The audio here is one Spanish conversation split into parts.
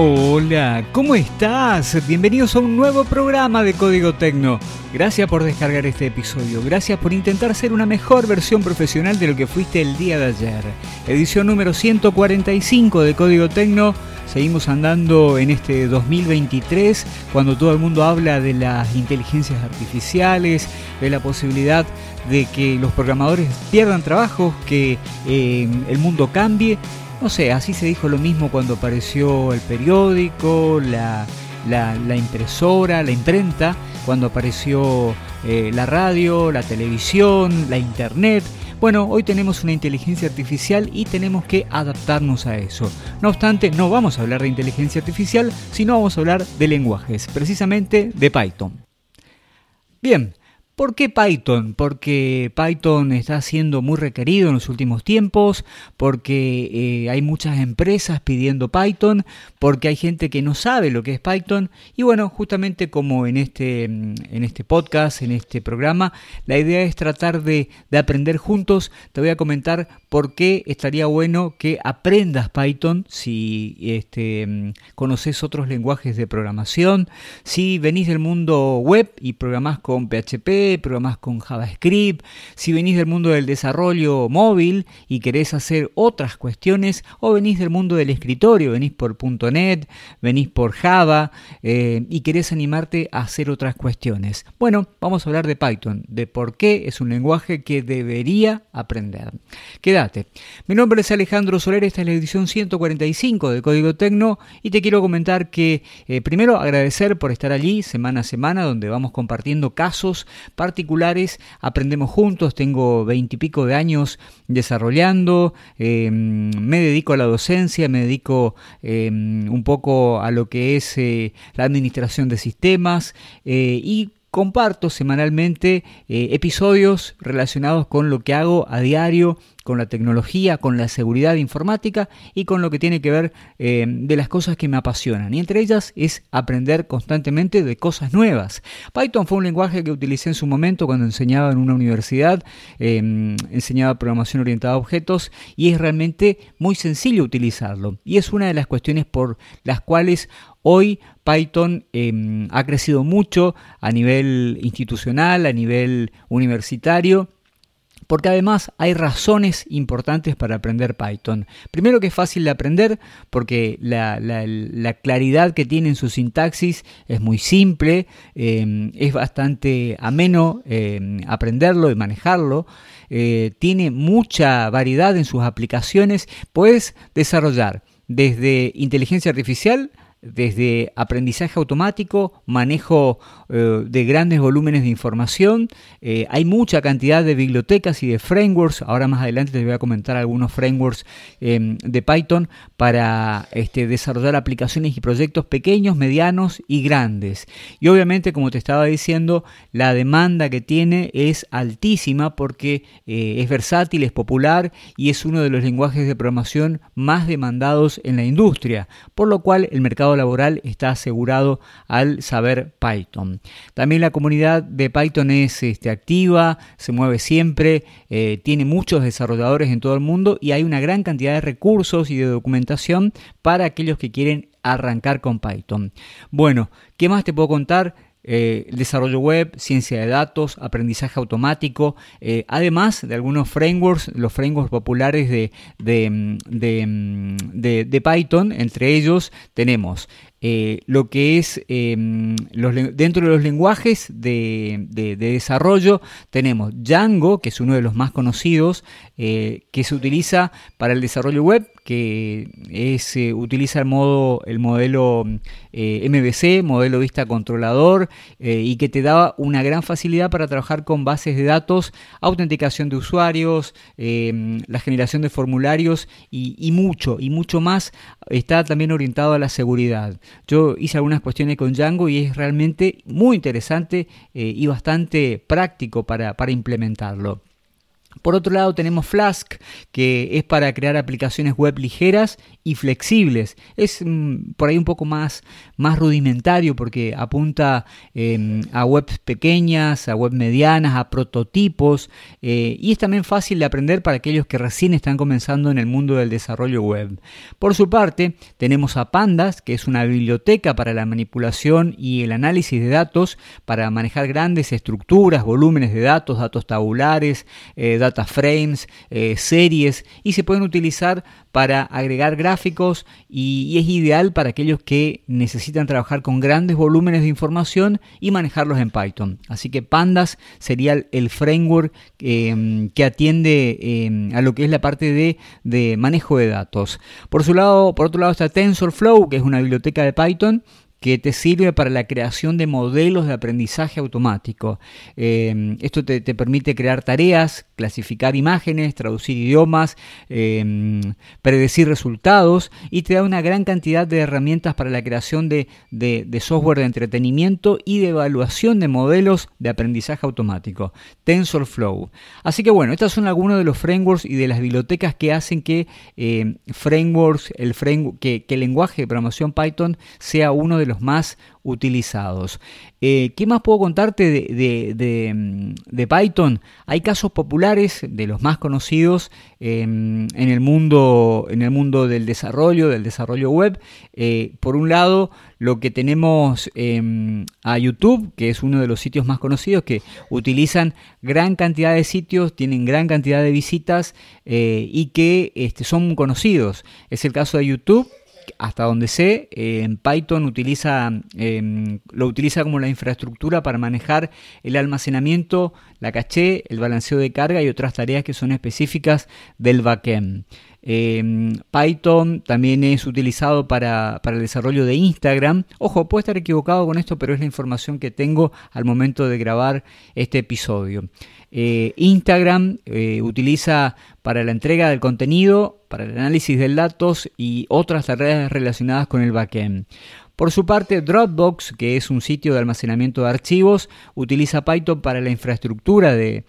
Hola, ¿cómo estás? Bienvenidos a un nuevo programa de Código Tecno. Gracias por descargar este episodio, gracias por intentar ser una mejor versión profesional de lo que fuiste el día de ayer. Edición número 145 de Código Tecno. Seguimos andando en este 2023 cuando todo el mundo habla de las inteligencias artificiales, de la posibilidad de que los programadores pierdan trabajo, que eh, el mundo cambie no sé, así se dijo lo mismo cuando apareció el periódico, la, impresora, la imprenta, cuando apareció eh, la radio, la televisión, la internet. Bueno, hoy tenemos una inteligencia artificial y tenemos que adaptarnos a eso. No obstante, no vamos a hablar de inteligencia artificial, sino vamos a hablar de lenguajes, precisamente de Python. Bien, ¿Por qué Python? Porque Python está siendo muy requerido en los últimos tiempos, porque eh, hay muchas empresas pidiendo Python, porque hay gente que no sabe lo que es Python. Y bueno, justamente como en este, en este podcast, en este programa, la idea es tratar de, de aprender juntos. Te voy a comentar por qué estaría bueno que aprendas Python si este, conoces otros lenguajes de programación, si venís del mundo web y programás con PHP, programas con JavaScript, si venís del mundo del desarrollo móvil y querés hacer otras cuestiones, o venís del mundo del escritorio, venís por .NET, venís por Java eh, y querés animarte a hacer otras cuestiones. Bueno, vamos a hablar de Python, de por qué es un lenguaje que debería aprender. Mi nombre es Alejandro Soler, esta es la edición 145 de Código Tecno y te quiero comentar que eh, primero agradecer por estar allí semana a semana donde vamos compartiendo casos particulares, aprendemos juntos, tengo veintipico de años desarrollando, em, me dedico a la docencia, me dedico em, un poco a lo que es eh, la administración de sistemas eh, y comparto semanalmente episodios relacionados con lo que hago a diario con la tecnología, con la seguridad informática y con lo que tiene que ver eh, de las cosas que me apasionan. Y entre ellas es aprender constantemente de cosas nuevas. Python fue un lenguaje que utilicé en su momento cuando enseñaba en una universidad, em, enseñaba programación orientada a objetos y es realmente muy sencillo utilizarlo. Y es una de las cuestiones por las cuales Hoy Python em, ha crecido mucho a nivel institucional, a nivel universitario porque además hay razones importantes para aprender Python. Primero que es fácil de aprender porque la, claridad que tiene en su sintaxis es muy simple, em, es bastante ameno em, aprenderlo y manejarlo. Eh, tiene mucha variedad en sus aplicaciones. Puedes desarrollar desde inteligencia artificial desde aprendizaje automático, manejo eh, de grandes volúmenes de información. Eh, hay mucha cantidad de bibliotecas y de frameworks. Ahora más adelante les voy a comentar algunos frameworks em, de Python para este, desarrollar aplicaciones y proyectos pequeños, medianos y grandes. Y obviamente, como te estaba diciendo, la demanda que tiene es altísima porque eh, es versátil, es popular y es uno de los lenguajes de programación más demandados en la industria, por lo cual el mercado laboral está asegurado al saber Python. También la comunidad de Python es este, activa, se mueve siempre, eh, tiene muchos desarrolladores en todo el mundo y hay una gran cantidad de recursos y de documentación para aquellos que quieren arrancar con Python. Bueno, ¿qué más te puedo contar? Eh, desarrollo web, ciencia de datos, aprendizaje automático, eh, además de algunos frameworks, los frameworks populares de, de, Python, entre ellos tenemos eh, lo que es em, dentro de los lenguajes de, desarrollo tenemos Django, que es uno de los más conocidos, que se utiliza para el desarrollo web, que es, utiliza el, modo, el modelo MVC, modelo vista controlador, eh, y que te da una gran facilidad para trabajar con bases de datos, autenticación de usuarios, eh, la generación de formularios y, mucho, y mucho más está también orientado a la seguridad. Yo hice algunas cuestiones con Django y es realmente muy interesante eh, y bastante práctico para, para implementarlo. Por otro lado tenemos Flask, que es para crear aplicaciones web ligeras y flexibles. Es mm, por ahí un poco más, más rudimentario porque apunta em, a webs pequeñas, a web medianas, a prototipos eh, y es también fácil de aprender para aquellos que recién están comenzando en el mundo del desarrollo web. Por su parte, tenemos a Pandas, que es una biblioteca para la manipulación y el análisis de datos para manejar grandes estructuras, volúmenes de datos, datos tabulares, eh, data frames, eh, series y se pueden utilizar para agregar gráficos y, es ideal para aquellos que necesitan trabajar con grandes volúmenes de información y manejarlos en Python. Así que Pandas sería el framework em, que atiende em, a lo que es la parte de, de manejo de datos. Por su lado, por otro lado está TensorFlow, que es una biblioteca de Python que te sirve para la creación de modelos de aprendizaje automático. Em, esto te, permite crear tareas, clasificar imágenes, traducir idiomas, em, predecir resultados y te da una gran cantidad de herramientas para la creación de, software de entretenimiento y de evaluación de modelos de aprendizaje automático. TensorFlow. Así que bueno, estos son algunos de los frameworks y de las bibliotecas que hacen que em, frameworks, el framework, que el lenguaje de programación Python sea uno de los más utilizados. Eh, ¿Qué más puedo contarte de, Python? Hay casos populares de los más conocidos em, en, el mundo, en el mundo del desarrollo, del desarrollo web. Eh, por un lado, lo que tenemos em, a YouTube, que es uno de los sitios más conocidos, que utilizan gran cantidad de sitios, tienen gran cantidad de visitas eh, y que este, son conocidos. Es el caso de YouTube hasta donde sé, eh, en Python utiliza, em, lo utiliza como la infraestructura para manejar el almacenamiento, la caché, el balanceo de carga y otras tareas que son específicas del backend. Em, Python también es utilizado para, el desarrollo de Instagram. Ojo, puedo estar equivocado con esto, pero es la información que tengo al momento de grabar este episodio. Eh, Instagram eh, utiliza para la entrega del contenido, para el análisis de datos y otras tareas relacionadas con el backend. Por su parte, Dropbox, que es un sitio de almacenamiento de archivos, utiliza Python para la infraestructura de,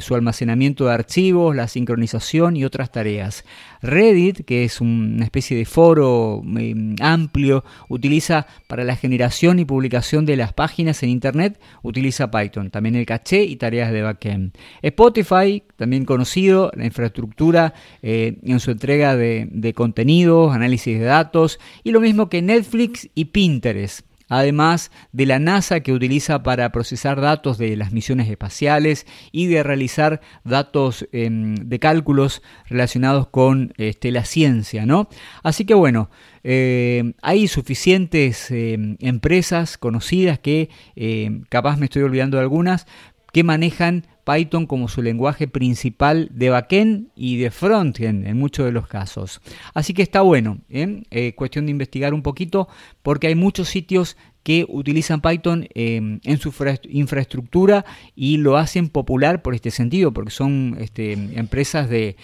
su almacenamiento de archivos, la sincronización y otras tareas. Reddit, que es una especie de foro em, amplio, utiliza para la generación y publicación de las páginas en Internet, utiliza Python, también el caché y tareas de backend. Spotify, también conocido, la infraestructura eh, en su entrega de, de contenidos, análisis de datos, y lo mismo que Netflix y Pinterest además de la NASA que utiliza para procesar datos de las misiones espaciales y de realizar datos em, de cálculos relacionados con este, la ciencia, ¿no? Así que bueno, eh, hay suficientes em, empresas conocidas que, em, capaz me estoy olvidando de algunas, que manejan Python como su lenguaje principal de backend y de frontend en muchos de los casos. Así que está bueno, ¿eh? Eh, cuestión de investigar un poquito porque hay muchos sitios que utilizan Python em, en su infraestructura y lo hacen popular por este sentido, porque son este, empresas de,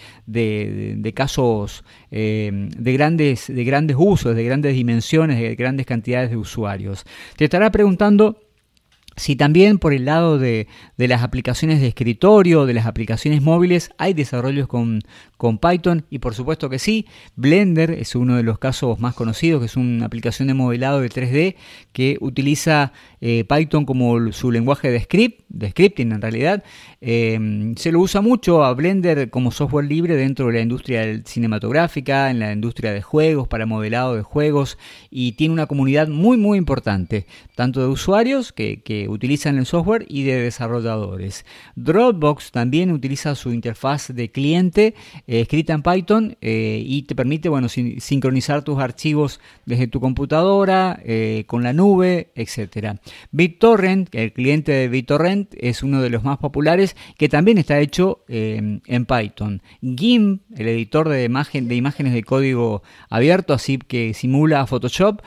casos em, de, grandes, de grandes usos, de grandes dimensiones, de grandes cantidades de usuarios. Te estará preguntando si también por el lado de, las aplicaciones de escritorio, de las aplicaciones móviles, hay desarrollos con, con, Python, y por supuesto que sí, Blender es uno de los casos más conocidos, que es una aplicación de modelado de 3D que utiliza eh, Python como su lenguaje de script, de scripting en realidad. Em, se lo usa mucho a Blender como software libre dentro de la industria cinematográfica, en la industria de juegos, para modelado de juegos, y tiene una comunidad muy muy importante, tanto de usuarios que utilizan el software y de desarrolladores. Dropbox también utiliza su interfaz de cliente eh, escrita en Python eh, y te permite bueno, sincronizar tus archivos desde tu computadora, eh, con la nube, etc. BitTorrent, el cliente de BitTorrent, es uno de los más populares que también está hecho en Python. GIMP, el editor de, imagen, de imágenes de código abierto, así que simula Photoshop,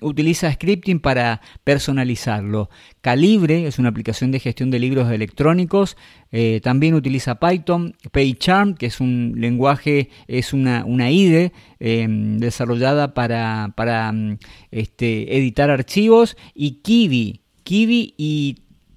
utiliza scripting para personalizarlo. Calibre es una aplicación de gestión de libros electrónicos. Eh, también utiliza Python. PyCharm, que es un lenguaje, es una, una IDE em, desarrollada para, para mm, este, editar archivos. Y Kiwi. Kiwi y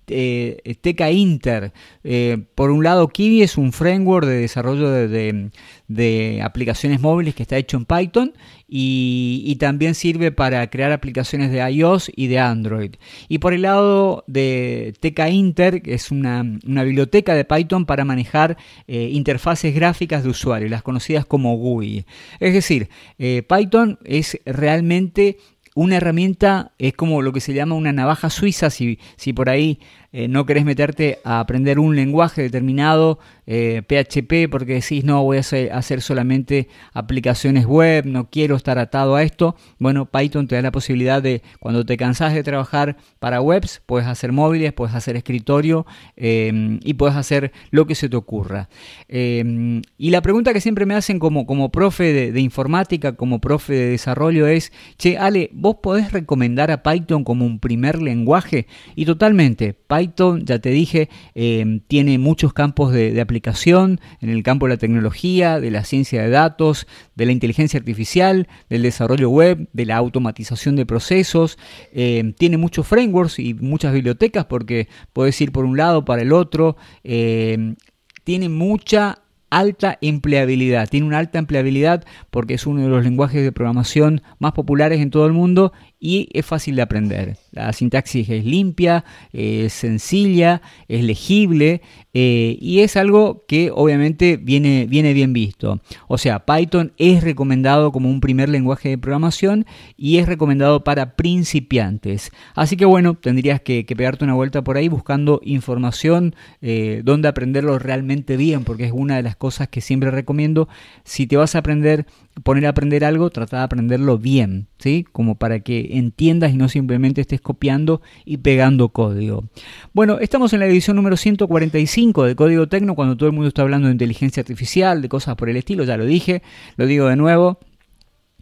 eh, Teca Inter. Eh, por un lado, Kiwi es un framework de desarrollo de, aplicaciones móviles que está hecho en Python y, también sirve para crear aplicaciones de iOS y de Android. Y por el lado de Teca Inter, que es una, biblioteca de Python para manejar eh, interfaces gráficas de usuario, las conocidas como GUI. Es decir, Python es realmente una herramienta es como lo que se llama una navaja suiza, si, si por ahí eh, no querés meterte a aprender un lenguaje determinado, PHP, eh, porque decís, no, voy a hacer, solamente aplicaciones web, no quiero estar atado a esto. Bueno, Python te da la posibilidad de, cuando te cansás de trabajar para webs, puedes hacer móviles, puedes hacer escritorio eh, y puedes hacer lo que se te ocurra. y la pregunta que siempre me hacen como, como profe de, de informática, como profe de desarrollo es, che, Ale, ¿vos podés recomendar a Python como un primer lenguaje? Y totalmente, Python, ya te dije, eh, tiene muchos campos de, aplicación en el campo de la tecnología, de la ciencia de datos, de la inteligencia artificial, del desarrollo web, de la automatización de procesos. Eh, tiene muchos frameworks y muchas bibliotecas porque puedes ir por un lado para el otro. Eh, tiene mucha alta empleabilidad. Tiene una alta empleabilidad porque es uno de los lenguajes de programación más populares en todo el mundo y es fácil de aprender. La sintaxis es limpia, es sencilla, es legible eh, y es algo que obviamente viene, viene bien visto. O sea, Python es recomendado como un primer lenguaje de programación y es recomendado para principiantes. Así que bueno, tendrías que, pegarte una vuelta por ahí buscando información eh, donde aprenderlo realmente bien, porque es una de las cosas que siempre recomiendo. Si te vas a aprender poner a aprender algo, trata de aprenderlo bien, ¿sí? Como para que entiendas y no simplemente estés copiando y pegando código. Bueno, estamos en la edición número 145 de Código Tecno, cuando todo el mundo está hablando de inteligencia artificial, de cosas por el estilo, ya lo dije, lo digo de nuevo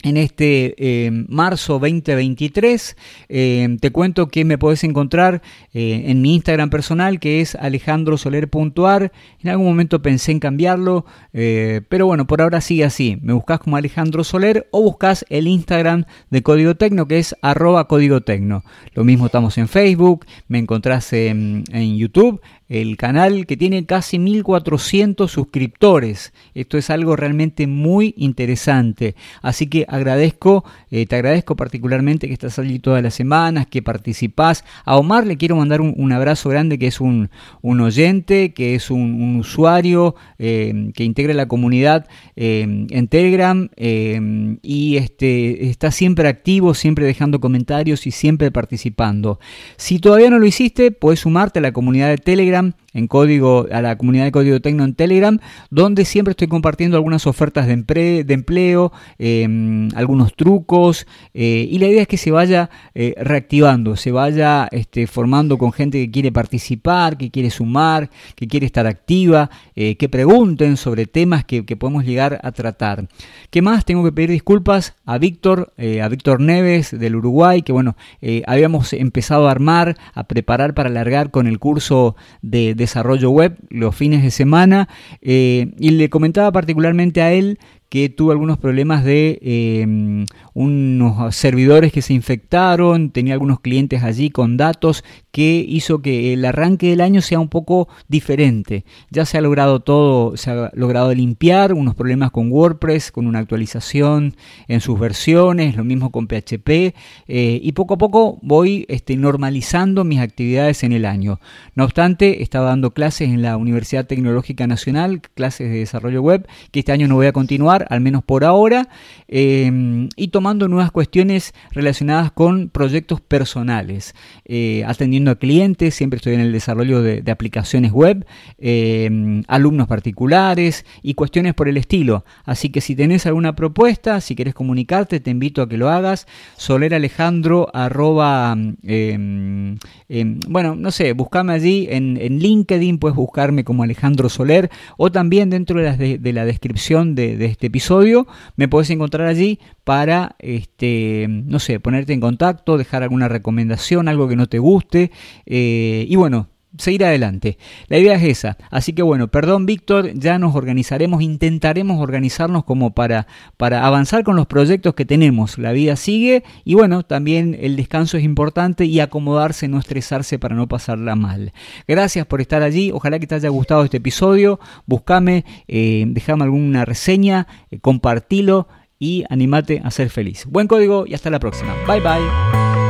en este eh, marzo 2023. Eh, te cuento que me podés encontrar eh, en mi Instagram personal que es alejandrosoler.ar. En algún momento pensé en cambiarlo, pero bueno, por ahora sigue así. Me buscas como Alejandro Soler o buscas el Instagram de Código Tecno que es arroba Código Tecno. Lo mismo estamos en Facebook, me encontrás en, en YouTube, el canal que tiene casi 1400 suscriptores. Esto es algo realmente muy interesante. Así que agradezco, eh, te agradezco particularmente que estás allí todas las semanas, que participás. A Omar le quiero mandar un, abrazo grande, que es un, oyente, que es un, usuario eh, que integra la comunidad eh, en Telegram y este, está siempre activo, siempre dejando comentarios y siempre participando. Si todavía no lo hiciste, puedes sumarte a la comunidad de Telegram en código, a la comunidad de Código Tecno en Telegram, donde siempre estoy compartiendo algunas ofertas de, de empleo, em, algunos trucos, eh, y la idea es que se vaya eh, reactivando, se vaya este, formando con gente que quiere participar, que quiere sumar, que quiere estar activa, eh, que pregunten sobre temas que, que, podemos llegar a tratar. ¿Qué más? Tengo que pedir disculpas a Víctor, a Víctor Neves del Uruguay, que bueno, habíamos empezado a armar, a preparar para alargar con el curso de desarrollo web los fines de semana eh, y le comentaba particularmente a él que tuvo algunos problemas de em, unos servidores que se infectaron, tenía algunos clientes allí con datos que hizo que el arranque del año sea un poco diferente. Ya se ha logrado todo, se ha logrado limpiar unos problemas con WordPress, con una actualización en sus versiones, lo mismo con PHP, eh, y poco a poco voy este, normalizando mis actividades en el año. No obstante, estaba dando clases en la Universidad Tecnológica Nacional, clases de desarrollo web, que este año no voy a continuar al menos por ahora, eh, y tomando nuevas cuestiones relacionadas con proyectos personales, eh, atendiendo a clientes, siempre estoy en el desarrollo de, aplicaciones web, eh, alumnos particulares y cuestiones por el estilo. Así que si tenés alguna propuesta, si querés comunicarte, te invito a que lo hagas. Soler Alejandro arroba, bueno, no sé, buscame allí en, LinkedIn, puedes buscarme como Alejandro Soler o también dentro de la, de, la descripción de, de este episodio, me podés encontrar allí para, este, no sé, ponerte en contacto, dejar alguna recomendación, algo que no te guste. Eh, y bueno, seguir adelante. La idea es esa. Así que bueno, perdón Víctor, ya nos organizaremos, intentaremos organizarnos como para, para avanzar con los proyectos que tenemos. La vida sigue y bueno, también el descanso es importante y acomodarse, no estresarse para no pasarla mal. Gracias por estar allí, ojalá que te haya gustado este episodio. Búscame, eh, déjame alguna reseña, eh, compartilo y animate a ser feliz. Buen código y hasta la próxima. Bye bye.